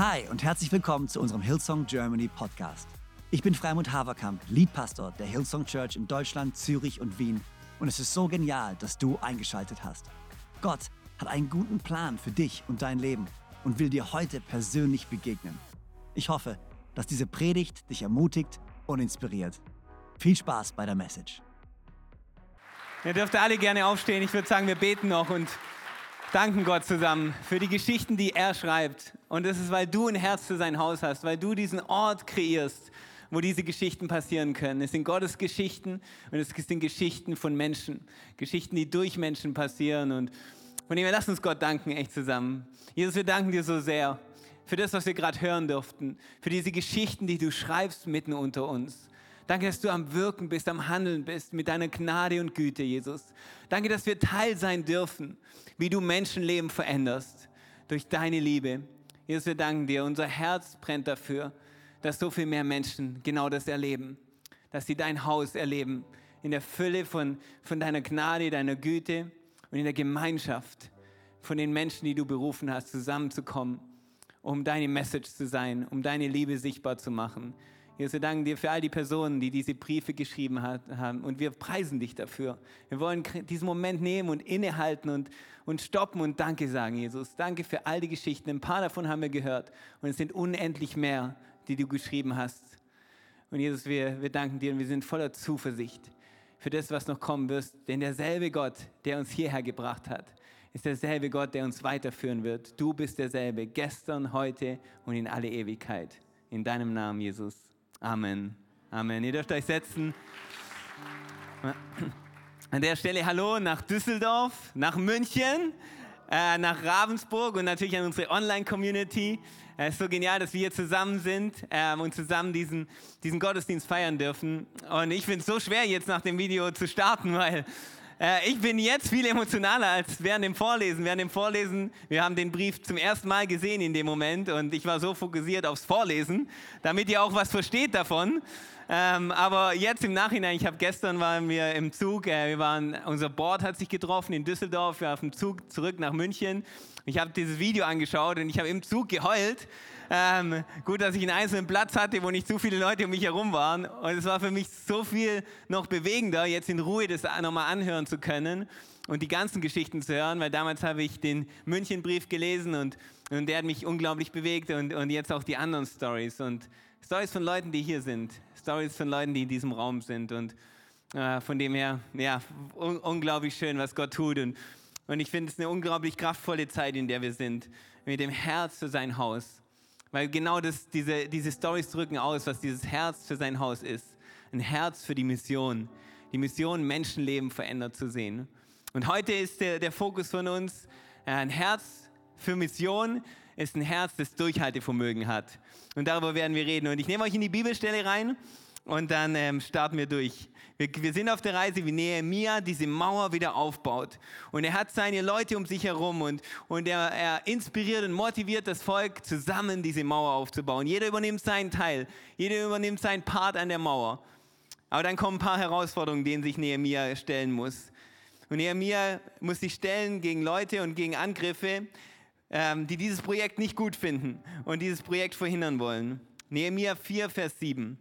Hi und herzlich willkommen zu unserem Hillsong Germany Podcast. Ich bin Freimund Haverkamp, Leadpastor der Hillsong Church in Deutschland, Zürich und Wien und es ist so genial, dass du eingeschaltet hast. Gott hat einen guten Plan für dich und dein Leben und will dir heute persönlich begegnen. Ich hoffe, dass diese Predigt dich ermutigt und inspiriert. Viel Spaß bei der Message. Ihr dürft alle gerne aufstehen. Ich würde sagen, wir beten noch und danken Gott zusammen für die Geschichten, die er schreibt. Und das ist, weil du ein Herz für sein Haus hast, weil du diesen Ort kreierst, wo diese Geschichten passieren können. Es sind Gottes Geschichten und es sind Geschichten von Menschen. Geschichten, die durch Menschen passieren. Und von dem her, lass uns Gott danken, echt zusammen. Jesus, wir danken dir so sehr für das, was wir gerade hören durften. Für diese Geschichten, die du schreibst mitten unter uns. Danke, dass du am Wirken bist, am Handeln bist mit deiner Gnade und Güte, Jesus. Danke, dass wir Teil sein dürfen, wie du Menschenleben veränderst durch deine Liebe. Jesus, wir danken dir. Unser Herz brennt dafür, dass so viel mehr Menschen genau das erleben, dass sie dein Haus erleben, in der Fülle von, von deiner Gnade, deiner Güte und in der Gemeinschaft von den Menschen, die du berufen hast, zusammenzukommen, um deine Message zu sein, um deine Liebe sichtbar zu machen. Jesus, wir danken dir für all die Personen, die diese Briefe geschrieben hat, haben. Und wir preisen dich dafür. Wir wollen diesen Moment nehmen und innehalten und, und stoppen und Danke sagen, Jesus. Danke für all die Geschichten. Ein paar davon haben wir gehört. Und es sind unendlich mehr, die du geschrieben hast. Und Jesus, wir, wir danken dir und wir sind voller Zuversicht für das, was noch kommen wirst. Denn derselbe Gott, der uns hierher gebracht hat, ist derselbe Gott, der uns weiterführen wird. Du bist derselbe, gestern, heute und in alle Ewigkeit. In deinem Namen, Jesus. Amen. Amen. Ihr dürft euch setzen. An der Stelle Hallo nach Düsseldorf, nach München, äh, nach Ravensburg und natürlich an unsere Online-Community. Es ist so genial, dass wir hier zusammen sind ähm, und zusammen diesen, diesen Gottesdienst feiern dürfen. Und ich finde es so schwer, jetzt nach dem Video zu starten, weil äh, ich bin jetzt viel emotionaler als während dem Vorlesen. Während dem Vorlesen, wir haben den Brief zum ersten Mal gesehen in dem Moment und ich war so fokussiert aufs Vorlesen, damit ihr auch was versteht davon. Ähm, aber jetzt im Nachhinein, ich habe gestern waren wir im Zug, äh, wir waren, unser Board hat sich getroffen in Düsseldorf, wir waren auf dem Zug zurück nach München. Ich habe dieses Video angeschaut und ich habe im Zug geheult ähm, gut, dass ich einen einzelnen Platz hatte, wo nicht zu viele Leute um mich herum waren. Und es war für mich so viel noch bewegender, jetzt in Ruhe das nochmal anhören zu können und die ganzen Geschichten zu hören, weil damals habe ich den Münchenbrief gelesen und, und der hat mich unglaublich bewegt und, und jetzt auch die anderen Stories und Stories von Leuten, die hier sind, Stories von Leuten, die in diesem Raum sind und äh, von dem her, ja, un unglaublich schön, was Gott tut und, und ich finde es eine unglaublich kraftvolle Zeit, in der wir sind, mit dem Herz für sein Haus. Weil genau das, diese, diese Stories drücken aus, was dieses Herz für sein Haus ist. Ein Herz für die Mission. Die Mission, Menschenleben verändert zu sehen. Und heute ist der, der Fokus von uns, äh, ein Herz für Mission ist ein Herz, das Durchhaltevermögen hat. Und darüber werden wir reden. Und ich nehme euch in die Bibelstelle rein und dann ähm, starten wir durch. Wir, wir, sind auf der Reise, wie Nehemiah diese Mauer wieder aufbaut. Und er hat seine Leute um sich herum und, und er, er inspiriert und motiviert das Volk, zusammen diese Mauer aufzubauen. Jeder übernimmt seinen Teil, jeder übernimmt seinen Part an der Mauer. Aber dann kommen ein paar Herausforderungen, denen sich Nehemiah stellen muss. Und Nehemiah muss sich stellen gegen Leute und gegen Angriffe, ähm, die dieses Projekt nicht gut finden und dieses Projekt verhindern wollen. Nehemiah 4, Vers 7.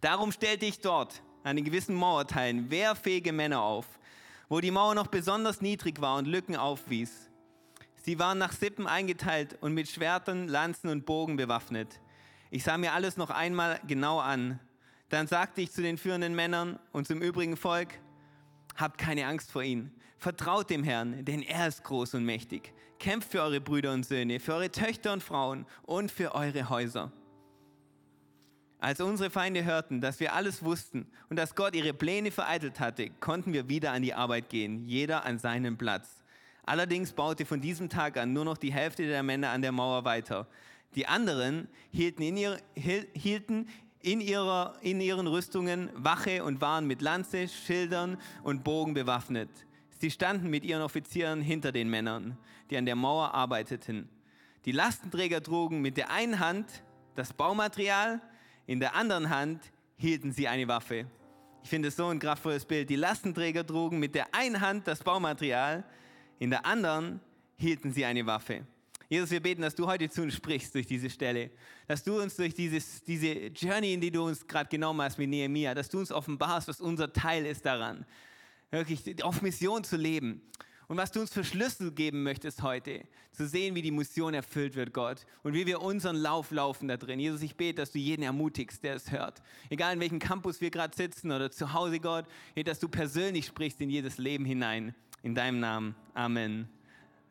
Darum stellte ich dort an den gewissen Mauerteilen wehrfähige Männer auf, wo die Mauer noch besonders niedrig war und Lücken aufwies. Sie waren nach Sippen eingeteilt und mit Schwertern, Lanzen und Bogen bewaffnet. Ich sah mir alles noch einmal genau an. Dann sagte ich zu den führenden Männern und zum übrigen Volk, habt keine Angst vor ihnen. Vertraut dem Herrn, denn er ist groß und mächtig. Kämpft für eure Brüder und Söhne, für eure Töchter und Frauen und für eure Häuser. Als unsere Feinde hörten, dass wir alles wussten und dass Gott ihre Pläne vereitelt hatte, konnten wir wieder an die Arbeit gehen, jeder an seinen Platz. Allerdings baute von diesem Tag an nur noch die Hälfte der Männer an der Mauer weiter. Die anderen hielten in, ihr, hielten in, ihrer, in ihren Rüstungen Wache und waren mit Lanze, Schildern und Bogen bewaffnet. Sie standen mit ihren Offizieren hinter den Männern, die an der Mauer arbeiteten. Die Lastenträger trugen mit der einen Hand das Baumaterial, in der anderen Hand hielten sie eine Waffe. Ich finde es so ein kraftvolles Bild. Die Lastenträger trugen mit der einen Hand das Baumaterial, in der anderen hielten sie eine Waffe. Jesus, wir beten, dass du heute zu uns sprichst durch diese Stelle, dass du uns durch dieses, diese Journey, in die du uns gerade genommen hast mit Nehemiah, dass du uns offenbarst, was unser Teil ist daran, wirklich auf Mission zu leben. Und was du uns für Schlüssel geben möchtest heute, zu sehen, wie die Mission erfüllt wird, Gott, und wie wir unseren Lauf laufen da drin. Jesus, ich bete, dass du jeden ermutigst, der es hört. Egal in welchem Campus wir gerade sitzen oder zu Hause, Gott, dass du persönlich sprichst in jedes Leben hinein. In deinem Namen. Amen.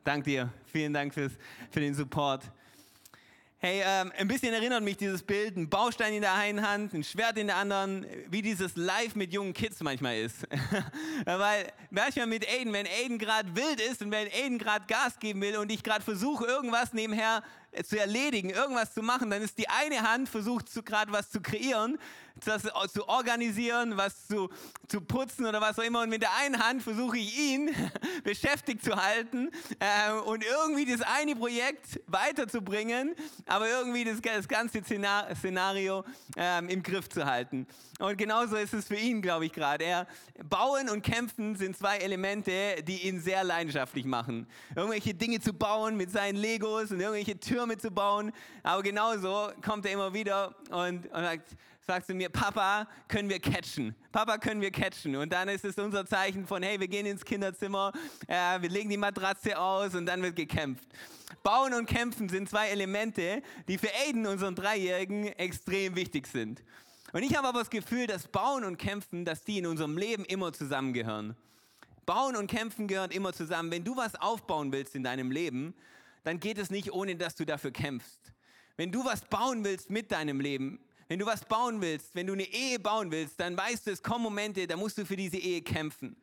Dank dir. Vielen Dank fürs, für den Support. Hey, ähm, ein bisschen erinnert mich dieses Bild, ein Baustein in der einen Hand, ein Schwert in der anderen, wie dieses Live mit jungen Kids manchmal ist. Weil manchmal mit Aiden, wenn Aiden gerade wild ist und wenn Aiden gerade Gas geben will und ich gerade versuche, irgendwas nebenher zu erledigen, irgendwas zu machen, dann ist die eine Hand versucht gerade was zu kreieren das zu organisieren, was zu, zu putzen oder was auch immer. Und mit der einen Hand versuche ich ihn beschäftigt zu halten äh, und irgendwie das eine Projekt weiterzubringen, aber irgendwie das, das ganze Szenario äh, im Griff zu halten. Und genauso ist es für ihn, glaube ich, gerade. Er bauen und kämpfen sind zwei Elemente, die ihn sehr leidenschaftlich machen. Irgendwelche Dinge zu bauen mit seinen Legos und irgendwelche Türme zu bauen. Aber genauso kommt er immer wieder und, und sagt, sagst du mir, Papa, können wir catchen? Papa, können wir catchen? Und dann ist es unser Zeichen von, hey, wir gehen ins Kinderzimmer, äh, wir legen die Matratze aus und dann wird gekämpft. Bauen und Kämpfen sind zwei Elemente, die für Aiden, unseren Dreijährigen, extrem wichtig sind. Und ich habe aber das Gefühl, dass Bauen und Kämpfen, dass die in unserem Leben immer zusammengehören. Bauen und Kämpfen gehören immer zusammen. Wenn du was aufbauen willst in deinem Leben, dann geht es nicht, ohne dass du dafür kämpfst. Wenn du was bauen willst mit deinem Leben, wenn du was bauen willst, wenn du eine Ehe bauen willst, dann weißt du, es kommen Momente, da musst du für diese Ehe kämpfen.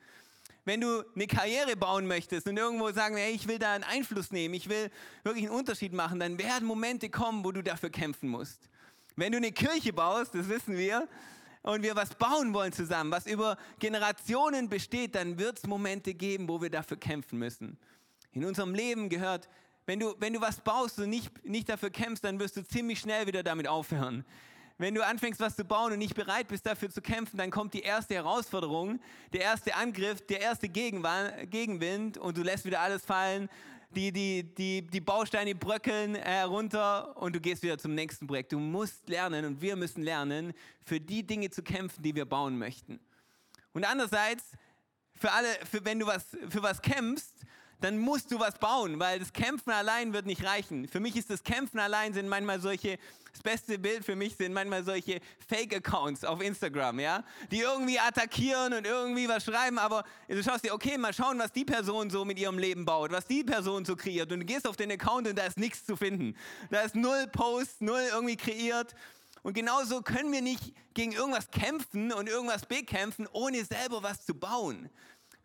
Wenn du eine Karriere bauen möchtest und irgendwo sagen, hey, ich will da einen Einfluss nehmen, ich will wirklich einen Unterschied machen, dann werden Momente kommen, wo du dafür kämpfen musst. Wenn du eine Kirche baust, das wissen wir, und wir was bauen wollen zusammen, was über Generationen besteht, dann wird es Momente geben, wo wir dafür kämpfen müssen. In unserem Leben gehört, wenn du, wenn du was baust und nicht, nicht dafür kämpfst, dann wirst du ziemlich schnell wieder damit aufhören wenn du anfängst, was zu bauen und nicht bereit bist, dafür zu kämpfen, dann kommt die erste Herausforderung, der erste Angriff, der erste Gegenwind und du lässt wieder alles fallen. Die, die, die, die Bausteine bröckeln äh, runter und du gehst wieder zum nächsten Projekt. Du musst lernen und wir müssen lernen, für die Dinge zu kämpfen, die wir bauen möchten. Und andererseits, für alle, für, wenn du was, für was kämpfst, dann musst du was bauen, weil das Kämpfen allein wird nicht reichen. Für mich ist das Kämpfen allein sind manchmal solche, das beste Bild für mich sind manchmal solche Fake-Accounts auf Instagram, ja, die irgendwie attackieren und irgendwie was schreiben, aber du schaust dir, okay, mal schauen, was die Person so mit ihrem Leben baut, was die Person so kreiert und du gehst auf den Account und da ist nichts zu finden. Da ist null Post, null irgendwie kreiert. Und genauso können wir nicht gegen irgendwas kämpfen und irgendwas bekämpfen, ohne selber was zu bauen.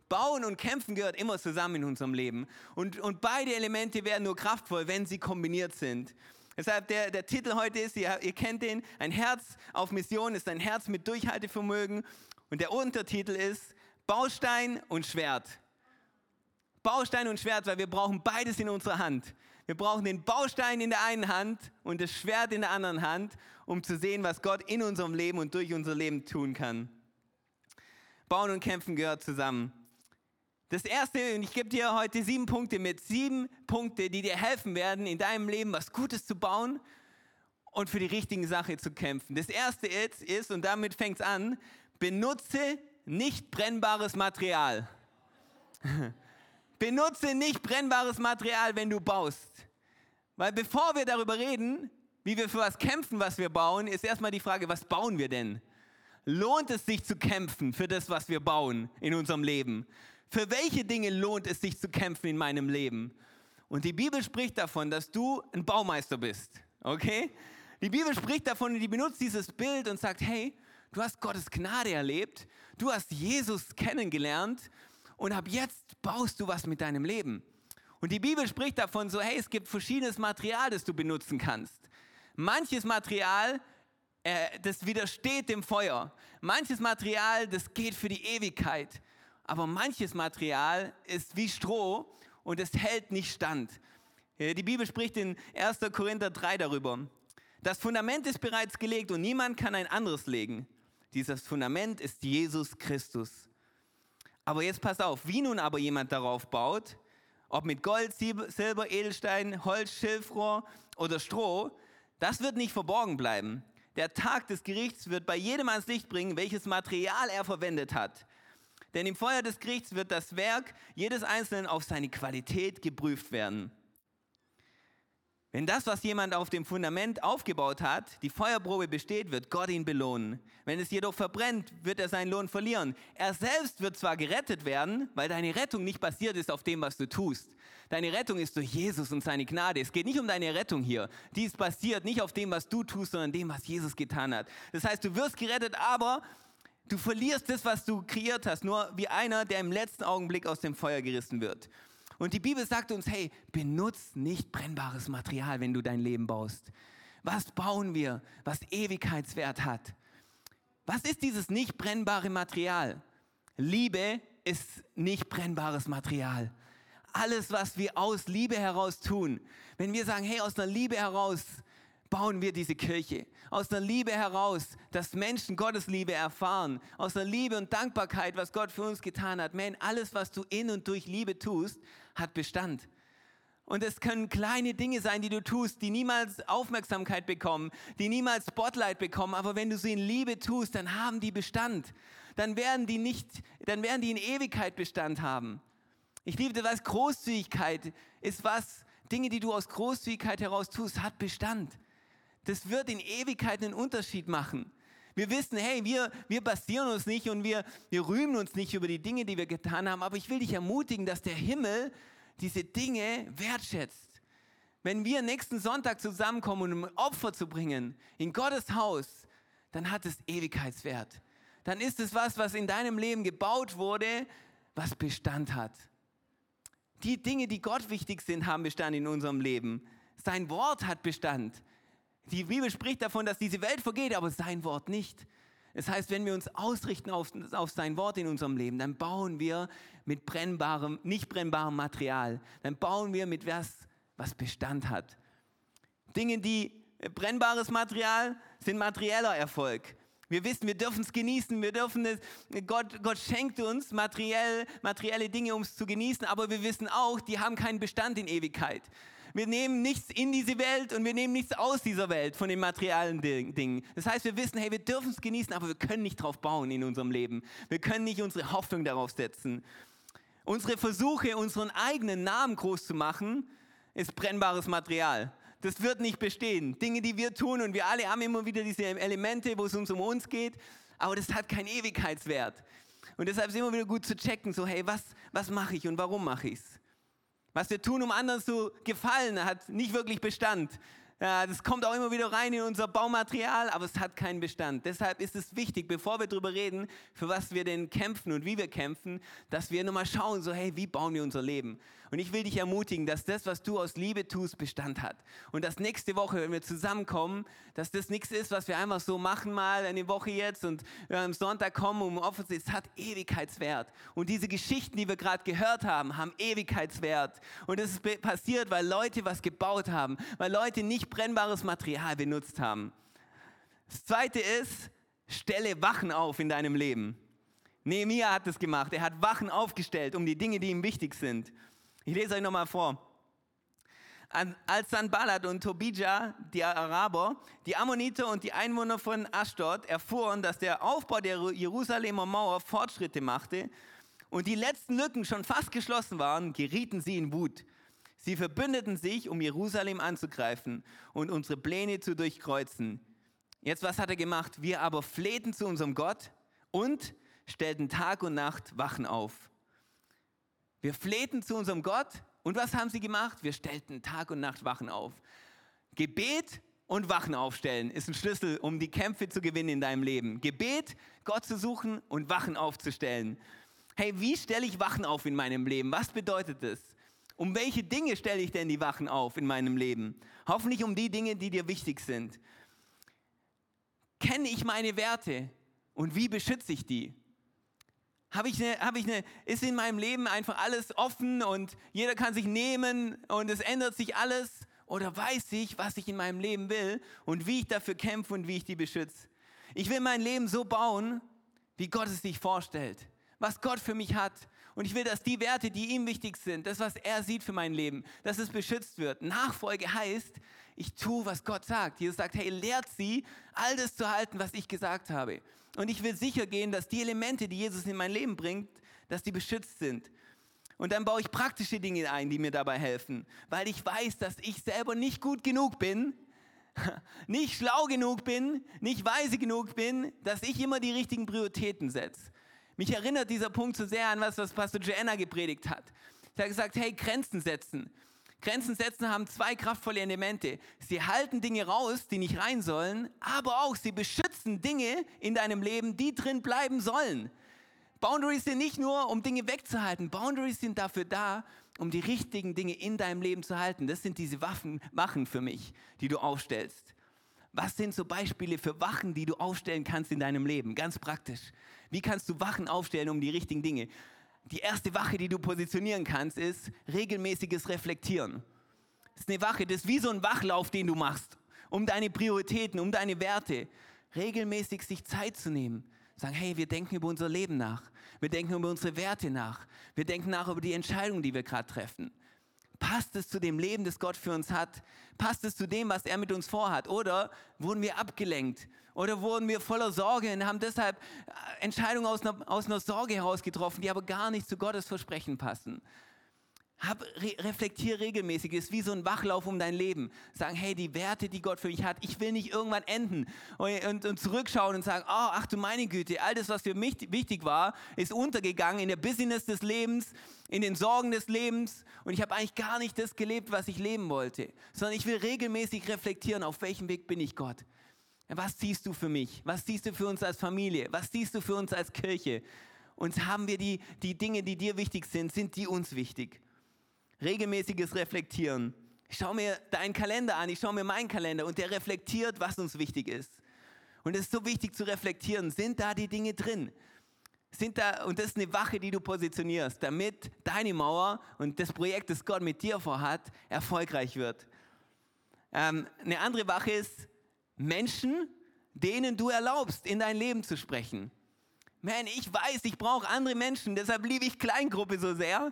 Bauen und Kämpfen gehört immer zusammen in unserem Leben. Und, und beide Elemente werden nur kraftvoll, wenn sie kombiniert sind. Deshalb der, der Titel heute ist, ihr, ihr kennt den, ein Herz auf Mission ist ein Herz mit Durchhaltevermögen. Und der Untertitel ist Baustein und Schwert. Baustein und Schwert, weil wir brauchen beides in unserer Hand. Wir brauchen den Baustein in der einen Hand und das Schwert in der anderen Hand, um zu sehen, was Gott in unserem Leben und durch unser Leben tun kann. Bauen und Kämpfen gehört zusammen. Das erste, und ich gebe dir heute sieben Punkte mit, sieben Punkte, die dir helfen werden, in deinem Leben was Gutes zu bauen und für die richtige Sache zu kämpfen. Das erste ist, ist und damit fängt es an, benutze nicht brennbares Material. benutze nicht brennbares Material, wenn du baust. Weil bevor wir darüber reden, wie wir für was kämpfen, was wir bauen, ist erstmal die Frage, was bauen wir denn? Lohnt es sich zu kämpfen für das, was wir bauen in unserem Leben? Für welche Dinge lohnt es sich zu kämpfen in meinem Leben? Und die Bibel spricht davon, dass du ein Baumeister bist. Okay? Die Bibel spricht davon und die benutzt dieses Bild und sagt, hey, du hast Gottes Gnade erlebt, du hast Jesus kennengelernt und ab jetzt baust du was mit deinem Leben. Und die Bibel spricht davon so, hey, es gibt verschiedenes Material, das du benutzen kannst. Manches Material, äh, das widersteht dem Feuer. Manches Material, das geht für die Ewigkeit aber manches Material ist wie Stroh und es hält nicht stand. Die Bibel spricht in 1. Korinther 3 darüber. Das Fundament ist bereits gelegt und niemand kann ein anderes legen. Dieses Fundament ist Jesus Christus. Aber jetzt pass auf, wie nun aber jemand darauf baut, ob mit Gold, Silber, Edelstein, Holz, Schilfrohr oder Stroh, das wird nicht verborgen bleiben. Der Tag des Gerichts wird bei jedem ans Licht bringen, welches Material er verwendet hat. Denn im Feuer des Gerichts wird das Werk jedes Einzelnen auf seine Qualität geprüft werden. Wenn das, was jemand auf dem Fundament aufgebaut hat, die Feuerprobe besteht, wird Gott ihn belohnen. Wenn es jedoch verbrennt, wird er seinen Lohn verlieren. Er selbst wird zwar gerettet werden, weil deine Rettung nicht basiert ist auf dem, was du tust. Deine Rettung ist durch Jesus und seine Gnade. Es geht nicht um deine Rettung hier. Die ist basiert nicht auf dem, was du tust, sondern dem, was Jesus getan hat. Das heißt, du wirst gerettet, aber du verlierst das, was du kreiert hast, nur wie einer, der im letzten Augenblick aus dem Feuer gerissen wird. Und die Bibel sagt uns, hey, benutz nicht brennbares Material, wenn du dein Leben baust. Was bauen wir, was Ewigkeitswert hat? Was ist dieses nicht brennbare Material? Liebe ist nicht brennbares Material. Alles, was wir aus Liebe heraus tun, wenn wir sagen, hey, aus einer Liebe heraus bauen wir diese Kirche. Aus der Liebe heraus, dass Menschen Gottes Liebe erfahren. Aus der Liebe und Dankbarkeit, was Gott für uns getan hat. Man, alles, was du in und durch Liebe tust, hat Bestand. Und es können kleine Dinge sein, die du tust, die niemals Aufmerksamkeit bekommen, die niemals Spotlight bekommen. Aber wenn du sie in Liebe tust, dann haben die Bestand. Dann werden die nicht, dann werden die in Ewigkeit Bestand haben. Ich liebe das, Großzügigkeit ist was, Dinge, die du aus Großzügigkeit heraus tust, hat Bestand das wird in Ewigkeit einen Unterschied machen. Wir wissen, hey, wir, wir basieren uns nicht und wir, wir rühmen uns nicht über die Dinge, die wir getan haben, aber ich will dich ermutigen, dass der Himmel diese Dinge wertschätzt. Wenn wir nächsten Sonntag zusammenkommen, um ein Opfer zu bringen in Gottes Haus, dann hat es Ewigkeitswert. Dann ist es was, was in deinem Leben gebaut wurde, was Bestand hat. Die Dinge, die Gott wichtig sind, haben Bestand in unserem Leben. Sein Wort hat Bestand. Die Bibel spricht davon, dass diese Welt vergeht, aber sein Wort nicht. Das heißt, wenn wir uns ausrichten auf, auf sein Wort in unserem Leben, dann bauen wir mit brennbarem, nicht brennbarem Material. Dann bauen wir mit was, was Bestand hat. Dinge, die brennbares Material sind materieller Erfolg. Wir wissen, wir dürfen es genießen, wir dürfen es, Gott, Gott schenkt uns materiell, materielle Dinge, um es zu genießen, aber wir wissen auch, die haben keinen Bestand in Ewigkeit. Wir nehmen nichts in diese Welt und wir nehmen nichts aus dieser Welt von den materialen Dingen. Das heißt, wir wissen, hey, wir dürfen es genießen, aber wir können nicht drauf bauen in unserem Leben. Wir können nicht unsere Hoffnung darauf setzen. Unsere Versuche, unseren eigenen Namen groß zu machen, ist brennbares Material. Das wird nicht bestehen. Dinge, die wir tun und wir alle haben immer wieder diese Elemente, wo es uns um uns geht, aber das hat keinen Ewigkeitswert. Und deshalb ist immer wieder gut zu checken, so hey, was, was mache ich und warum mache ich es? Was wir tun, um anderen zu gefallen, hat nicht wirklich Bestand. Das kommt auch immer wieder rein in unser Baumaterial, aber es hat keinen Bestand. Deshalb ist es wichtig, bevor wir darüber reden, für was wir denn kämpfen und wie wir kämpfen, dass wir nochmal schauen, so hey, wie bauen wir unser Leben? Und ich will dich ermutigen, dass das, was du aus Liebe tust, Bestand hat. Und dass nächste Woche, wenn wir zusammenkommen, dass das nichts ist, was wir einfach so machen mal eine Woche jetzt und wir am Sonntag kommen um Opfer zu Es hat Ewigkeitswert. Und diese Geschichten, die wir gerade gehört haben, haben Ewigkeitswert. Und das ist passiert, weil Leute was gebaut haben, weil Leute nicht brennbares Material benutzt haben. Das zweite ist, stelle Wachen auf in deinem Leben. Nehemiah hat das gemacht. Er hat Wachen aufgestellt um die Dinge, die ihm wichtig sind. Ich lese euch nochmal vor. Als Sanballat und Tobijah, die Araber, die Ammoniter und die Einwohner von Ashdod erfuhren, dass der Aufbau der Jerusalemer Mauer Fortschritte machte und die letzten Lücken schon fast geschlossen waren, gerieten sie in Wut. Sie verbündeten sich, um Jerusalem anzugreifen und unsere Pläne zu durchkreuzen. Jetzt, was hat er gemacht? Wir aber flehten zu unserem Gott und stellten Tag und Nacht Wachen auf. Wir flehten zu unserem Gott und was haben sie gemacht? Wir stellten Tag und Nacht Wachen auf. Gebet und Wachen aufstellen ist ein Schlüssel, um die Kämpfe zu gewinnen in deinem Leben. Gebet, Gott zu suchen und Wachen aufzustellen. Hey, wie stelle ich Wachen auf in meinem Leben? Was bedeutet das? Um welche Dinge stelle ich denn die Wachen auf in meinem Leben? Hoffentlich um die Dinge, die dir wichtig sind. Kenne ich meine Werte und wie beschütze ich die? Habe ich, eine, habe ich eine, ist in meinem Leben einfach alles offen und jeder kann sich nehmen und es ändert sich alles? Oder weiß ich, was ich in meinem Leben will und wie ich dafür kämpfe und wie ich die beschütze? Ich will mein Leben so bauen, wie Gott es sich vorstellt, was Gott für mich hat. Und ich will, dass die Werte, die ihm wichtig sind, das, was er sieht für mein Leben, dass es beschützt wird. Nachfolge heißt, ich tue, was Gott sagt. Jesus sagt, hey, lehrt sie, all das zu halten, was ich gesagt habe. Und ich will sicher gehen, dass die Elemente, die Jesus in mein Leben bringt, dass die beschützt sind. Und dann baue ich praktische Dinge ein, die mir dabei helfen, weil ich weiß, dass ich selber nicht gut genug bin, nicht schlau genug bin, nicht weise genug bin, dass ich immer die richtigen Prioritäten setze. Mich erinnert dieser Punkt so sehr an was, was Pastor Joanna gepredigt hat. Sie hat gesagt, hey, Grenzen setzen. Grenzen setzen haben zwei kraftvolle Elemente. Sie halten Dinge raus, die nicht rein sollen, aber auch sie beschützen Dinge in deinem Leben, die drin bleiben sollen. Boundaries sind nicht nur, um Dinge wegzuhalten. Boundaries sind dafür da, um die richtigen Dinge in deinem Leben zu halten. Das sind diese Waffen, Wachen für mich, die du aufstellst. Was sind so Beispiele für Wachen, die du aufstellen kannst in deinem Leben? Ganz praktisch. Wie kannst du Wachen aufstellen um die richtigen Dinge? Die erste Wache, die du positionieren kannst, ist regelmäßiges Reflektieren. Das ist eine Wache, das ist wie so ein Wachlauf, den du machst, um deine Prioritäten, um deine Werte. Regelmäßig sich Zeit zu nehmen. Sagen, hey, wir denken über unser Leben nach. Wir denken über unsere Werte nach. Wir denken nach über die Entscheidungen, die wir gerade treffen. Passt es zu dem Leben, das Gott für uns hat? Passt es zu dem, was er mit uns vorhat? Oder wurden wir abgelenkt? Oder wurden wir voller Sorge und haben deshalb äh, Entscheidungen aus einer, aus einer Sorge heraus getroffen, die aber gar nicht zu Gottes Versprechen passen? Hab, re, reflektier regelmäßig, ist wie so ein Wachlauf um dein Leben. Sagen, hey, die Werte, die Gott für mich hat, ich will nicht irgendwann enden und, und, und zurückschauen und sagen, oh, ach du meine Güte, all das, was für mich wichtig war, ist untergegangen in der Business des Lebens, in den Sorgen des Lebens und ich habe eigentlich gar nicht das gelebt, was ich leben wollte, sondern ich will regelmäßig reflektieren, auf welchem Weg bin ich Gott. Was siehst du für mich? Was siehst du für uns als Familie? Was siehst du für uns als Kirche? Und haben wir die, die Dinge, die dir wichtig sind, sind die uns wichtig? Regelmäßiges Reflektieren. Ich schaue mir deinen Kalender an, ich schaue mir meinen Kalender und der reflektiert, was uns wichtig ist. Und es ist so wichtig zu reflektieren, sind da die Dinge drin? Sind da, und das ist eine Wache, die du positionierst, damit deine Mauer und das Projekt, das Gott mit dir vorhat, erfolgreich wird. Ähm, eine andere Wache ist Menschen, denen du erlaubst, in dein Leben zu sprechen. Man, ich weiß, ich brauche andere Menschen, deshalb liebe ich Kleingruppe so sehr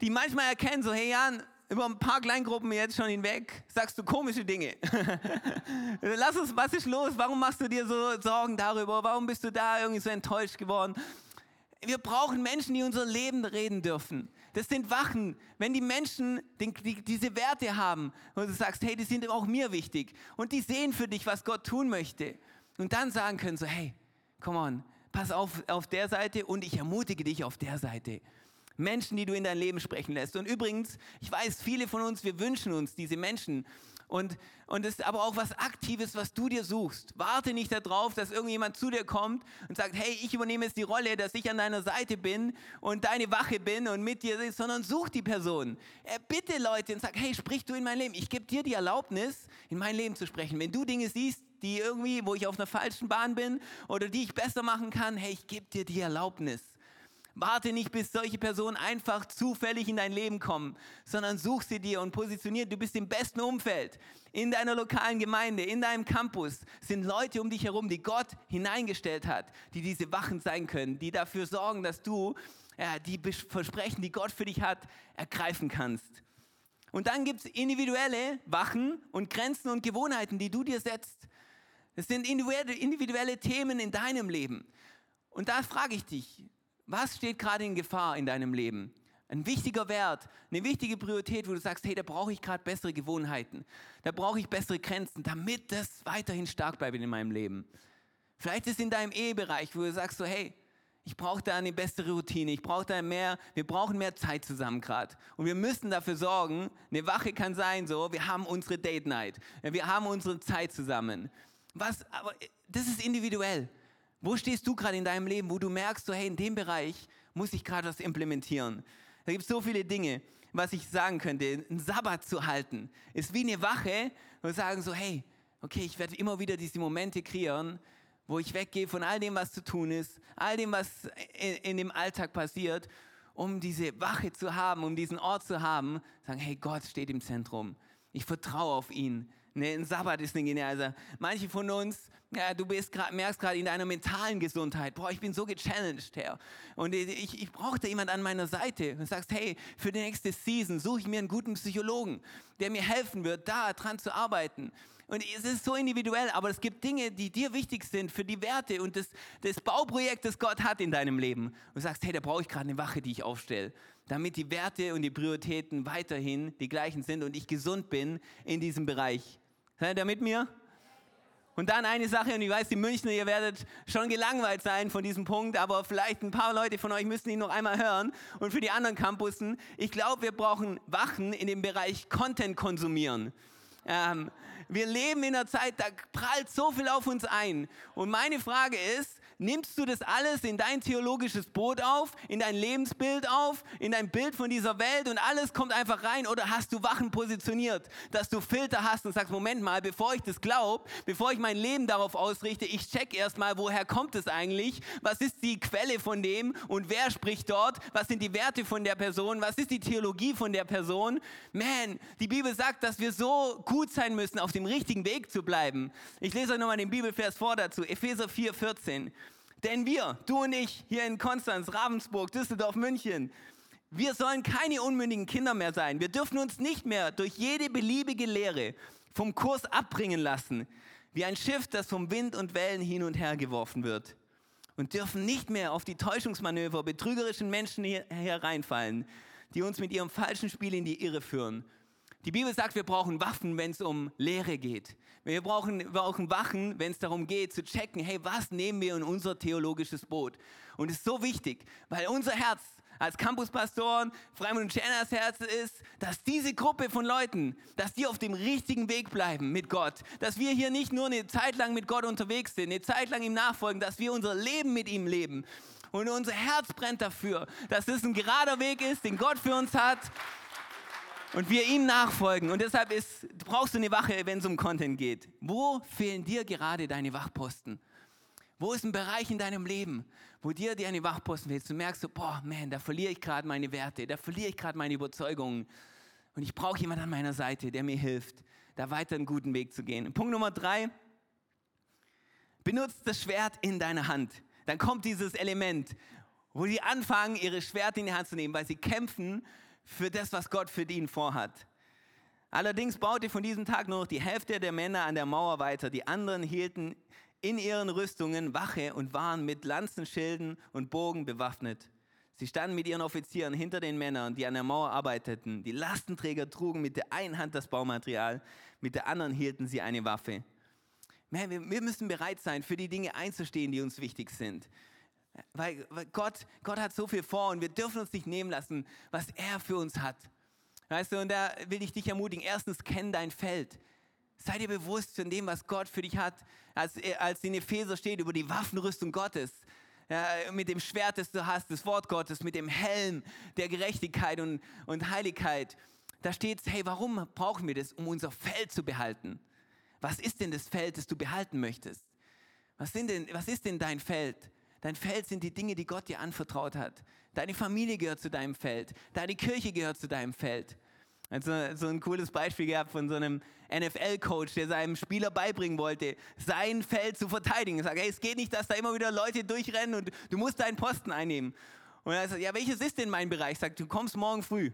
die manchmal erkennen, so, hey Jan, über ein paar Kleingruppen jetzt schon hinweg, sagst du komische Dinge. Lass uns, was ist los? Warum machst du dir so Sorgen darüber? Warum bist du da irgendwie so enttäuscht geworden? Wir brauchen Menschen, die unser Leben reden dürfen. Das sind Wachen. Wenn die Menschen den, die, diese Werte haben und du sagst, hey, die sind auch mir wichtig und die sehen für dich, was Gott tun möchte und dann sagen können so, hey, come on, pass auf auf der Seite und ich ermutige dich auf der Seite. Menschen, die du in dein Leben sprechen lässt. Und übrigens, ich weiß, viele von uns, wir wünschen uns diese Menschen. Und, und es ist aber auch was Aktives, was du dir suchst. Warte nicht darauf, dass irgendjemand zu dir kommt und sagt, hey, ich übernehme jetzt die Rolle, dass ich an deiner Seite bin und deine Wache bin und mit dir ist, sondern such die Person. Er bitte Leute und sag, hey, sprich du in mein Leben. Ich gebe dir die Erlaubnis, in mein Leben zu sprechen. Wenn du Dinge siehst, die irgendwie, wo ich auf einer falschen Bahn bin oder die ich besser machen kann, hey, ich gebe dir die Erlaubnis. Warte nicht, bis solche Personen einfach zufällig in dein Leben kommen, sondern such sie dir und positionier. Du bist im besten Umfeld. In deiner lokalen Gemeinde, in deinem Campus sind Leute um dich herum, die Gott hineingestellt hat, die diese Wachen sein können, die dafür sorgen, dass du ja, die Versprechen, die Gott für dich hat, ergreifen kannst. Und dann gibt es individuelle Wachen und Grenzen und Gewohnheiten, die du dir setzt. Es sind individuelle Themen in deinem Leben. Und da frage ich dich, was steht gerade in Gefahr in deinem Leben? Ein wichtiger Wert, eine wichtige Priorität, wo du sagst, hey, da brauche ich gerade bessere Gewohnheiten, da brauche ich bessere Grenzen, damit das weiterhin stark bleibt in meinem Leben. Vielleicht ist es in deinem Ehebereich, wo du sagst so, hey, ich brauche da eine bessere Routine, ich brauche da mehr, wir brauchen mehr Zeit zusammen gerade. Und wir müssen dafür sorgen, eine Wache kann sein so, wir haben unsere Date Night, wir haben unsere Zeit zusammen. Was, aber das ist individuell. Wo stehst du gerade in deinem Leben, wo du merkst, so, hey, in dem Bereich muss ich gerade was implementieren? Da gibt es so viele Dinge, was ich sagen könnte. Ein Sabbat zu halten ist wie eine Wache und sagen so, hey, okay, ich werde immer wieder diese Momente kreieren, wo ich weggehe von all dem, was zu tun ist, all dem, was in, in dem Alltag passiert, um diese Wache zu haben, um diesen Ort zu haben, sagen, hey, Gott steht im Zentrum. Ich vertraue auf ihn. Nee, ein Sabbat ist eine geniale Sache. Manche von uns, ja, du bist grad, merkst gerade in deiner mentalen Gesundheit, boah, ich bin so gechallenged, Herr. Und ich, ich brauchte jemand an meiner Seite. Und sagst, hey, für die nächste Season suche ich mir einen guten Psychologen, der mir helfen wird, da dran zu arbeiten. Und es ist so individuell, aber es gibt Dinge, die dir wichtig sind für die Werte und das, das Bauprojekt, das Gott hat in deinem Leben. Und du sagst, hey, da brauche ich gerade eine Wache, die ich aufstelle, damit die Werte und die Prioritäten weiterhin die gleichen sind und ich gesund bin in diesem Bereich. Seid ihr mit mir? Und dann eine Sache, und ich weiß, die Münchner, ihr werdet schon gelangweilt sein von diesem Punkt, aber vielleicht ein paar Leute von euch müssen ihn noch einmal hören. Und für die anderen Campussen, ich glaube, wir brauchen Wachen in dem Bereich Content konsumieren. Ähm, wir leben in einer Zeit, da prallt so viel auf uns ein. Und meine Frage ist, nimmst du das alles in dein theologisches Boot auf, in dein Lebensbild auf, in dein Bild von dieser Welt und alles kommt einfach rein oder hast du Wachen positioniert, dass du Filter hast und sagst, Moment mal, bevor ich das glaube, bevor ich mein Leben darauf ausrichte, ich check erstmal, woher kommt es eigentlich, was ist die Quelle von dem und wer spricht dort, was sind die Werte von der Person, was ist die Theologie von der Person. Man, die Bibel sagt, dass wir so gut sein müssen, auf dem richtigen Weg zu bleiben. Ich lese euch nochmal den Bibelvers vor dazu, Epheser 4, 14. Denn wir, du und ich, hier in Konstanz, Ravensburg, Düsseldorf, München, wir sollen keine unmündigen Kinder mehr sein. Wir dürfen uns nicht mehr durch jede beliebige Lehre vom Kurs abbringen lassen, wie ein Schiff, das vom Wind und Wellen hin und her geworfen wird. Und dürfen nicht mehr auf die Täuschungsmanöver betrügerischen Menschen hereinfallen, die uns mit ihrem falschen Spiel in die Irre führen. Die Bibel sagt, wir brauchen Waffen, wenn es um Lehre geht. Wir brauchen, wir brauchen Wachen, wenn es darum geht, zu checken, hey, was nehmen wir in unser theologisches Boot? Und es ist so wichtig, weil unser Herz als Campuspastoren, Freimund und Schernas Herz ist, dass diese Gruppe von Leuten, dass die auf dem richtigen Weg bleiben mit Gott. Dass wir hier nicht nur eine Zeit lang mit Gott unterwegs sind, eine Zeit lang ihm nachfolgen, dass wir unser Leben mit ihm leben. Und unser Herz brennt dafür, dass es ein gerader Weg ist, den Gott für uns hat und wir ihm nachfolgen. Und deshalb ist, brauchst du eine Wache, wenn es um Content geht. Wo fehlen dir gerade deine Wachposten? Wo ist ein Bereich in deinem Leben, wo dir deine Wachposten fehlt? Du merkst so, boah, man, da verliere ich gerade meine Werte, da verliere ich gerade meine Überzeugungen. Und ich brauche jemanden an meiner Seite, der mir hilft, da weiter einen guten Weg zu gehen. Punkt Nummer drei, benutzt das Schwert in deiner Hand. Dann kommt dieses Element, wo sie anfangen, ihre Schwerte in die Hand zu nehmen, weil sie kämpfen für das, was Gott für ihn vorhat. Allerdings baute von diesem Tag nur noch die Hälfte der Männer an der Mauer weiter. Die anderen hielten in ihren Rüstungen Wache und waren mit Lanzenschilden und Bogen bewaffnet. Sie standen mit ihren Offizieren hinter den Männern, die an der Mauer arbeiteten. Die Lastenträger trugen mit der einen Hand das Baumaterial, mit der anderen hielten sie eine Waffe. Wir müssen bereit sein, für die Dinge einzustehen, die uns wichtig sind. Weil, Gott, Gott hat so viel vor und wir dürfen uns nicht nehmen lassen, was er für uns hat. Weißt du, und da will ich dich ermutigen. Erstens, kenn dein Feld. Sei dir bewusst von dem, was Gott für dich hat. Als, als in Epheser steht über die Waffenrüstung Gottes. Ja, mit dem Schwert, das du hast, das Wort Gottes, mit dem Helm der Gerechtigkeit und, und Heiligkeit. Da steht, hey, warum brauchen wir das? Um unser Feld zu behalten. Was ist denn das Feld, das du behalten möchtest? Was, sind denn, was ist denn dein Feld? Dein Feld sind die Dinge, die Gott dir anvertraut hat. Deine Familie gehört zu deinem Feld. Deine Kirche gehört zu deinem Feld. Also so ein cooles Beispiel gehabt von so einem NFL-Coach, der seinem Spieler beibringen wollte, sein Feld zu verteidigen. Er sagt, hey, es geht nicht, dass da immer wieder Leute durchrennen und du musst deinen Posten einnehmen. Und er sagt, ja, welches ist denn mein Bereich? Sagt, du kommst morgen früh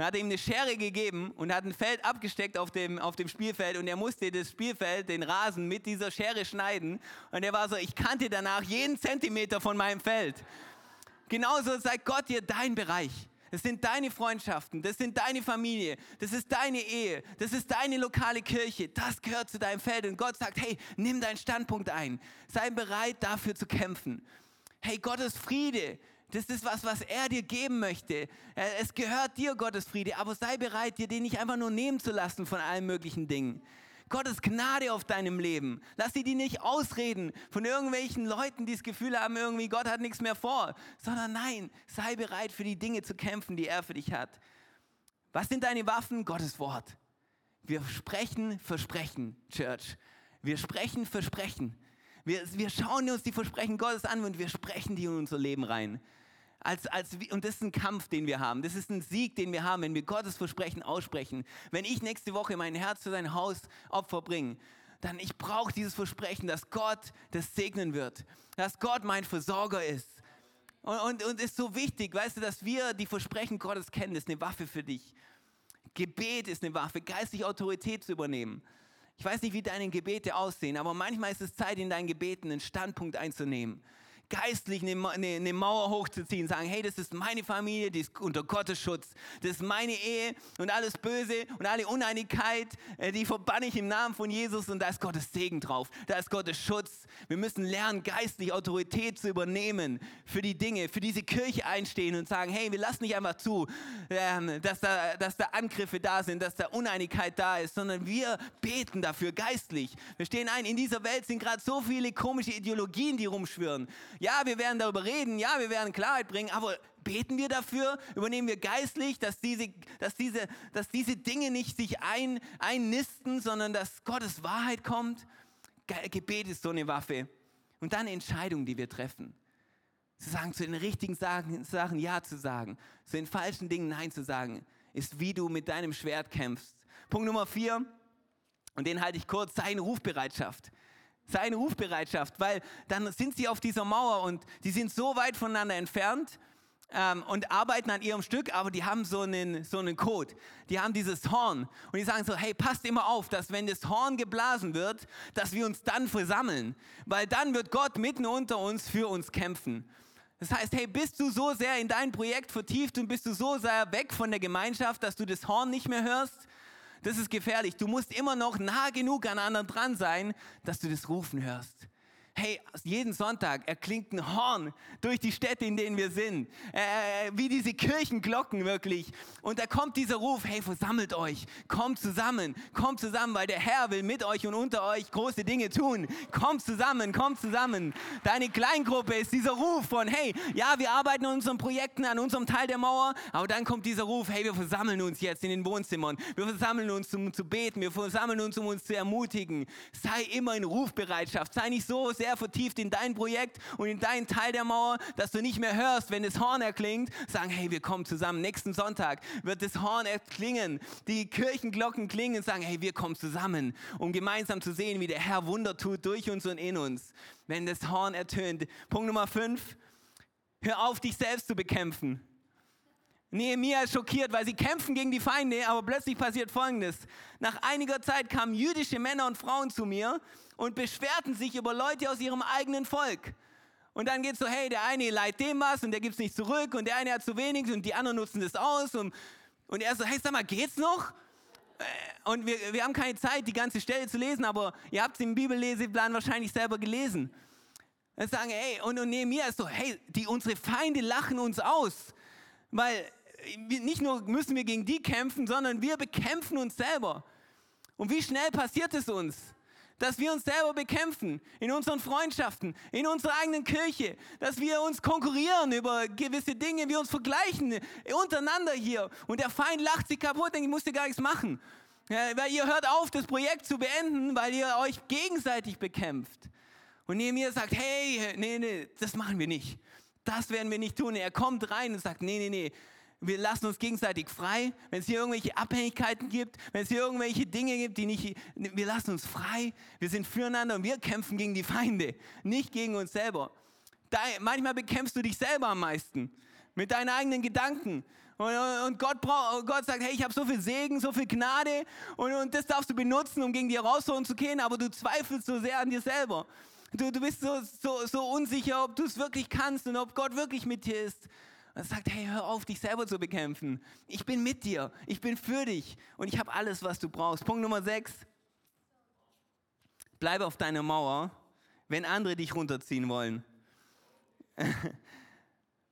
und hat ihm eine Schere gegeben und hat ein Feld abgesteckt auf dem, auf dem Spielfeld und er musste das Spielfeld, den Rasen mit dieser Schere schneiden und er war so, ich kannte danach jeden Zentimeter von meinem Feld. Genauso sagt Gott dir dein Bereich. Das sind deine Freundschaften, das sind deine Familie, das ist deine Ehe, das ist deine lokale Kirche, das gehört zu deinem Feld. Und Gott sagt, hey, nimm deinen Standpunkt ein, sei bereit dafür zu kämpfen. Hey, Gottes Friede, das ist was, was er dir geben möchte. Es gehört dir, Gottes Friede, aber sei bereit, dir den nicht einfach nur nehmen zu lassen von allen möglichen Dingen. Gottes Gnade auf deinem Leben. Lass sie die nicht ausreden von irgendwelchen Leuten, die das Gefühl haben, irgendwie Gott hat nichts mehr vor, sondern nein, sei bereit für die Dinge zu kämpfen, die er für dich hat. Was sind deine Waffen? Gottes Wort. Wir sprechen Versprechen, Church. Wir sprechen Versprechen. Wir, wir schauen uns die Versprechen Gottes an und wir sprechen die in unser Leben rein. Als, als, und das ist ein Kampf, den wir haben. Das ist ein Sieg, den wir haben, wenn wir Gottes Versprechen aussprechen. Wenn ich nächste Woche mein Herz für sein Haus Opfer bringe, dann ich brauche dieses Versprechen, dass Gott das segnen wird, dass Gott mein Versorger ist. Und, und, und ist so wichtig, weißt du, dass wir die Versprechen Gottes kennen, das ist eine Waffe für dich. Gebet ist eine Waffe, geistige Autorität zu übernehmen. Ich weiß nicht, wie deine Gebete aussehen, aber manchmal ist es Zeit, in deinen Gebeten einen Standpunkt einzunehmen geistlich eine, eine, Mauer hochzuziehen, sagen, hey, das ist meine Familie, die ist unter Gottes Schutz, das ist meine Ehe und alles Böse und alle Uneinigkeit, äh, die verbanne ich im Namen von Jesus und da ist Gottes Segen drauf, da ist Gottes Schutz. Wir müssen lernen, geistlich Autorität zu übernehmen für die Dinge, für diese Kirche einstehen und sagen, hey, wir lassen nicht einfach zu, ähm, dass da, dass da Angriffe da sind, dass da Uneinigkeit da ist, sondern wir beten dafür geistlich. Wir stehen ein, in dieser Welt sind gerade so viele komische Ideologien, die rumschwirren. Ja, wir werden darüber reden, ja, wir werden Klarheit bringen, aber beten wir dafür, übernehmen wir geistlich, dass diese, dass diese, dass diese Dinge nicht sich ein, einnisten, sondern dass Gottes Wahrheit kommt. Gebet ist so eine Waffe. Und dann Entscheidungen, die wir treffen. Zu sagen, zu den richtigen Sachen, Ja zu sagen, zu den falschen Dingen Nein zu sagen, ist wie du mit deinem Schwert kämpfst. Punkt Nummer vier, und den halte ich kurz, sei in Rufbereitschaft seine Rufbereitschaft, weil dann sind sie auf dieser Mauer und die sind so weit voneinander entfernt ähm, und arbeiten an ihrem Stück, aber die haben so einen, so einen Code. Die haben dieses Horn und die sagen so, hey, passt immer auf, dass wenn das Horn geblasen wird, dass wir uns dann versammeln, weil dann wird Gott mitten unter uns für uns kämpfen. Das heißt, hey, bist du so sehr in dein Projekt vertieft und bist du so sehr weg von der Gemeinschaft, dass du das Horn nicht mehr hörst? Das ist gefährlich. Du musst immer noch nah genug an anderen dran sein, dass du das Rufen hörst hey, jeden Sonntag erklingt ein Horn durch die Städte, in denen wir sind. Äh, wie diese Kirchenglocken wirklich. Und da kommt dieser Ruf, hey, versammelt euch, kommt zusammen, kommt zusammen, weil der Herr will mit euch und unter euch große Dinge tun. Kommt zusammen, kommt zusammen. Deine Kleingruppe ist dieser Ruf von, hey, ja, wir arbeiten an unseren Projekten, an unserem Teil der Mauer, aber dann kommt dieser Ruf, hey, wir versammeln uns jetzt in den Wohnzimmern. Wir versammeln uns, um zu beten. Wir versammeln uns, um uns zu ermutigen. Sei immer in Rufbereitschaft. Sei nicht so sehr vertieft in dein Projekt und in deinen Teil der Mauer, dass du nicht mehr hörst, wenn das Horn erklingt, sagen, hey, wir kommen zusammen. Nächsten Sonntag wird das Horn erklingen, die Kirchenglocken klingen und sagen, hey, wir kommen zusammen, um gemeinsam zu sehen, wie der Herr Wunder tut durch uns und in uns, wenn das Horn ertönt. Punkt Nummer 5, hör auf, dich selbst zu bekämpfen. Nehemiah ist schockiert, weil sie kämpfen gegen die Feinde, aber plötzlich passiert Folgendes. Nach einiger Zeit kamen jüdische Männer und Frauen zu mir und beschwerten sich über Leute aus ihrem eigenen Volk. Und dann geht es so, hey, der eine leiht dem was und der gibt es nicht zurück und der eine hat zu wenig und die anderen nutzen das aus. Und, und er so, hey, sag mal, geht's noch? Äh, und wir, wir haben keine Zeit, die ganze Stelle zu lesen, aber ihr habt im Bibelleseplan wahrscheinlich selber gelesen. Und sagen, hey, und, und Nehemiah ist so, hey, die, unsere Feinde lachen uns aus. Weil nicht nur müssen wir gegen die kämpfen, sondern wir bekämpfen uns selber. Und wie schnell passiert es uns? dass wir uns selber bekämpfen in unseren Freundschaften, in unserer eigenen Kirche, dass wir uns konkurrieren über gewisse Dinge, wir uns vergleichen untereinander hier und der Feind lacht sich kaputt, denkt, ich muss dir gar nichts machen. Ja, weil ihr hört auf, das Projekt zu beenden, weil ihr euch gegenseitig bekämpft. Und neben mir sagt, hey, nee, nee, das machen wir nicht. Das werden wir nicht tun. Er kommt rein und sagt, nee, nee, nee, wir lassen uns gegenseitig frei. Wenn es hier irgendwelche Abhängigkeiten gibt, wenn es hier irgendwelche Dinge gibt, die nicht, wir lassen uns frei. Wir sind füreinander und wir kämpfen gegen die Feinde, nicht gegen uns selber. Da, manchmal bekämpfst du dich selber am meisten mit deinen eigenen Gedanken. Und, und Gott, brauch, Gott sagt, hey, ich habe so viel Segen, so viel Gnade und, und das darfst du benutzen, um gegen die Herausforderungen zu gehen, aber du zweifelst so sehr an dir selber. Du, du bist so, so, so unsicher, ob du es wirklich kannst und ob Gott wirklich mit dir ist. Und sagt, hey, hör auf, dich selber zu bekämpfen. Ich bin mit dir, ich bin für dich und ich habe alles, was du brauchst. Punkt Nummer 6. Bleibe auf deiner Mauer, wenn andere dich runterziehen wollen.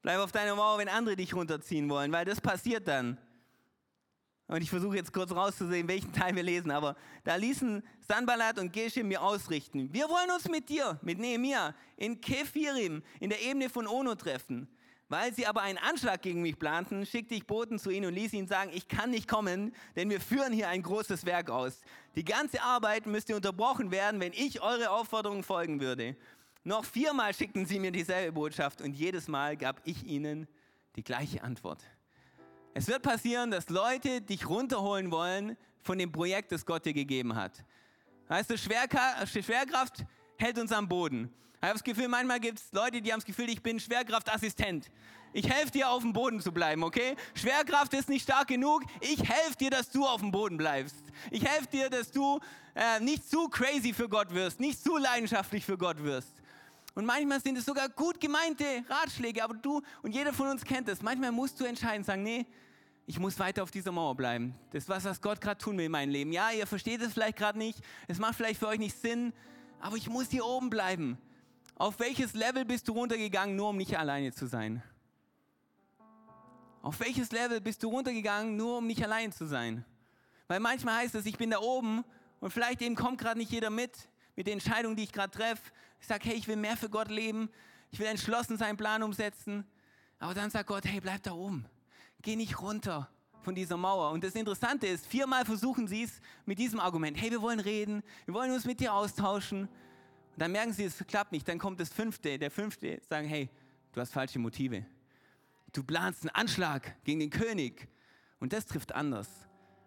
Bleib auf deiner Mauer, wenn andere dich runterziehen wollen, weil das passiert dann. Und ich versuche jetzt kurz rauszusehen, welchen Teil wir lesen, aber da ließen Sanballat und Geshem mir ausrichten. Wir wollen uns mit dir, mit Nehemiah, in Kephirim, in der Ebene von Ono treffen. Weil sie aber einen Anschlag gegen mich planten, schickte ich Boten zu ihnen und ließ ihnen sagen, ich kann nicht kommen, denn wir führen hier ein großes Werk aus. Die ganze Arbeit müsste unterbrochen werden, wenn ich eure Aufforderungen folgen würde. Noch viermal schickten sie mir dieselbe Botschaft und jedes Mal gab ich ihnen die gleiche Antwort. Es wird passieren, dass Leute dich runterholen wollen von dem Projekt, das Gott dir gegeben hat. Weißt du, Schwerkraft hält uns am Boden. Ich habe das Gefühl, manchmal gibt es Leute, die haben das Gefühl, ich bin Schwerkraftassistent. Ich helfe dir, auf dem Boden zu bleiben, okay? Schwerkraft ist nicht stark genug. Ich helfe dir, dass du auf dem Boden bleibst. Ich helfe dir, dass du äh, nicht zu crazy für Gott wirst, nicht zu leidenschaftlich für Gott wirst. Und manchmal sind es sogar gut gemeinte Ratschläge, aber du und jeder von uns kennt es. Manchmal musst du entscheiden, sagen, nee, ich muss weiter auf dieser Mauer bleiben. Das ist was, was Gott gerade tun will in meinem Leben. Ja, ihr versteht es vielleicht gerade nicht, es macht vielleicht für euch nicht Sinn, aber ich muss hier oben bleiben. Auf welches Level bist du runtergegangen, nur um nicht alleine zu sein? Auf welches Level bist du runtergegangen, nur um nicht allein zu sein? Weil manchmal heißt es, ich bin da oben und vielleicht eben kommt gerade nicht jeder mit, mit den Entscheidungen, die ich gerade treffe. Ich sage, hey, ich will mehr für Gott leben, ich will entschlossen seinen Plan umsetzen. Aber dann sagt Gott, hey, bleib da oben. Geh nicht runter von dieser Mauer. Und das Interessante ist, viermal versuchen sie es mit diesem Argument. Hey, wir wollen reden, wir wollen uns mit dir austauschen. Und dann merken sie, es klappt nicht. Dann kommt das fünfte, der fünfte, sagen, hey, du hast falsche Motive du planst einen Anschlag gegen den König. Und das trifft anders,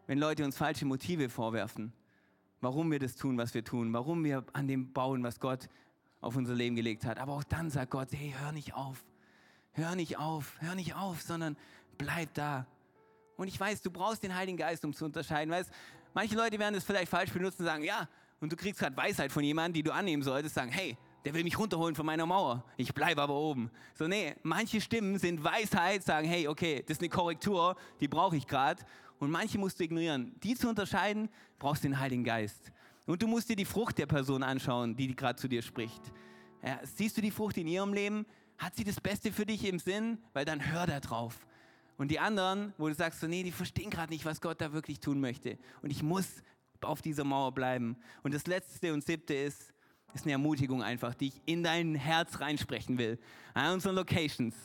wenn Leute uns falsche Motive vorwerfen, warum wir das tun, was wir tun, warum wir an dem bauen, was Gott auf unser Leben gelegt hat. Aber auch dann sagt Gott, hey, hör nicht auf, hör nicht auf, hör nicht auf, sondern bleib da. Und ich weiß, du brauchst den Heiligen Geist, um zu unterscheiden. Weißt, manche Leute werden das vielleicht falsch benutzen und sagen, ja, und du kriegst gerade Weisheit von jemandem, die du annehmen solltest, sagen, hey, der will mich runterholen von meiner Mauer. Ich bleibe aber oben. So, nee, manche Stimmen sind Weisheit, sagen, hey, okay, das ist eine Korrektur, die brauche ich gerade. Und manche musst du ignorieren. Die zu unterscheiden, brauchst du den Heiligen Geist. Und du musst dir die Frucht der Person anschauen, die gerade zu dir spricht. Ja, siehst du die Frucht in ihrem Leben? Hat sie das Beste für dich im Sinn? Weil dann hör da drauf. Und die anderen, wo du sagst, so, nee, die verstehen gerade nicht, was Gott da wirklich tun möchte. Und ich muss auf dieser Mauer bleiben. Und das letzte und siebte ist, ist eine Ermutigung einfach, die ich in dein Herz reinsprechen will. An unseren Locations.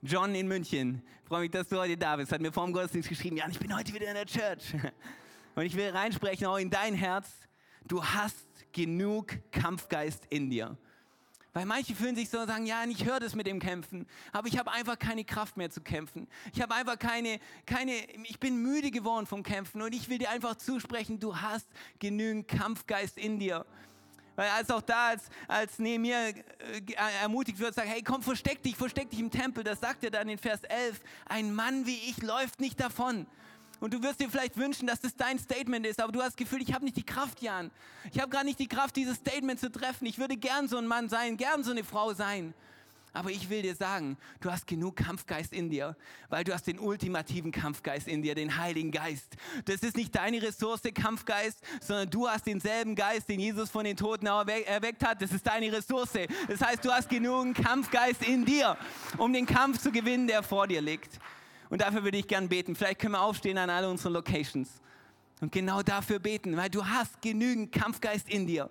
John in München, freue mich, dass du heute da bist, hat mir vor dem Gottesdienst geschrieben, ja, ich bin heute wieder in der Church. Und ich will reinsprechen auch in dein Herz, du hast genug Kampfgeist in dir. Weil manche fühlen sich so und sagen, ja, ich höre das mit dem Kämpfen, aber ich habe einfach keine Kraft mehr zu kämpfen. Ich habe einfach keine, keine, ich bin müde geworden vom Kämpfen und ich will dir einfach zusprechen, du hast genügend Kampfgeist in dir. Weil als auch da, als, als Nehemiah äh, ermutigt wird, sagt, hey, komm, versteck dich, versteck dich im Tempel. Das sagt er dann in Vers 11. Ein Mann wie ich läuft nicht davon. Und du wirst dir vielleicht wünschen, dass das dein Statement ist, aber du hast das Gefühl, ich habe nicht die Kraft, Jan. Ich habe gar nicht die Kraft, dieses Statement zu treffen. Ich würde gern so ein Mann sein, gern so eine Frau sein. Aber ich will dir sagen, du hast genug Kampfgeist in dir, weil du hast den ultimativen Kampfgeist in dir, den Heiligen Geist. Das ist nicht deine Ressource, Kampfgeist, sondern du hast denselben Geist, den Jesus von den Toten erweckt hat. Das ist deine Ressource. Das heißt, du hast genug Kampfgeist in dir, um den Kampf zu gewinnen, der vor dir liegt. Und dafür würde ich gern beten. Vielleicht können wir aufstehen an alle unseren Locations und genau dafür beten, weil du hast genügend Kampfgeist in dir.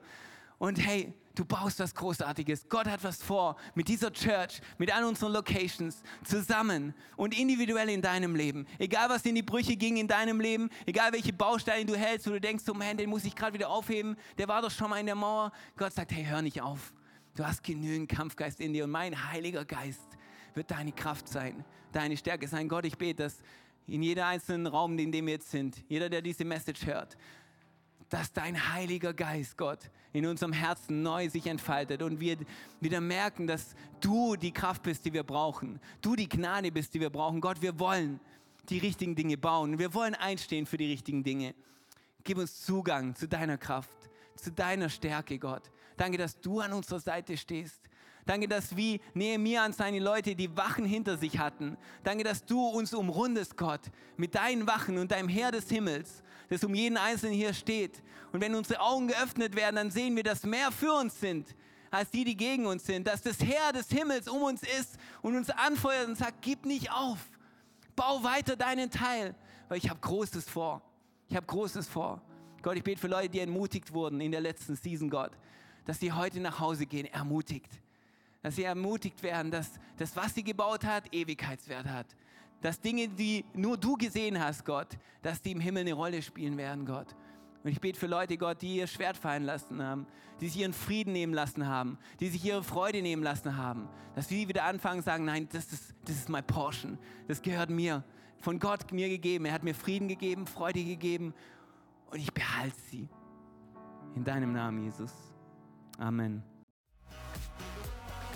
Und hey, du baust was Großartiges. Gott hat was vor mit dieser Church, mit all unseren Locations zusammen und individuell in deinem Leben. Egal, was in die Brüche ging in deinem Leben, egal, welche Bausteine du hältst, wo du denkst, oh man, den muss ich gerade wieder aufheben, der war doch schon mal in der Mauer. Gott sagt, hey, hör nicht auf. Du hast genügend Kampfgeist in dir und mein Heiliger Geist wird deine Kraft sein, deine Stärke sein. Gott, ich bete, dass in jeder einzelnen Raum, in dem wir jetzt sind, jeder, der diese Message hört, dass dein Heiliger Geist, Gott, in unserem Herzen neu sich entfaltet und wir wieder merken, dass du die Kraft bist, die wir brauchen. Du die Gnade bist, die wir brauchen. Gott, wir wollen die richtigen Dinge bauen. Wir wollen einstehen für die richtigen Dinge. Gib uns Zugang zu deiner Kraft, zu deiner Stärke, Gott. Danke, dass du an unserer Seite stehst. Danke, dass wie Nehemiah und seine Leute die Wachen hinter sich hatten. Danke, dass du uns umrundest, Gott, mit deinen Wachen und deinem Heer des Himmels das um jeden Einzelnen hier steht. Und wenn unsere Augen geöffnet werden, dann sehen wir, dass mehr für uns sind, als die, die gegen uns sind. Dass das Herr des Himmels um uns ist und uns anfeuert und sagt, gib nicht auf. Bau weiter deinen Teil, weil ich habe Großes vor. Ich habe Großes vor. Gott, ich bete für Leute, die entmutigt wurden in der letzten Season, Gott, dass sie heute nach Hause gehen, ermutigt. Dass sie ermutigt werden, dass das, was sie gebaut hat, Ewigkeitswert hat dass Dinge, die nur du gesehen hast, Gott, dass die im Himmel eine Rolle spielen werden, Gott. Und ich bete für Leute, Gott, die ihr Schwert fallen lassen haben, die sich ihren Frieden nehmen lassen haben, die sich ihre Freude nehmen lassen haben, dass sie wieder anfangen sagen, nein, das ist, das ist mein Portion, das gehört mir, von Gott mir gegeben. Er hat mir Frieden gegeben, Freude gegeben und ich behalte sie. In deinem Namen, Jesus. Amen.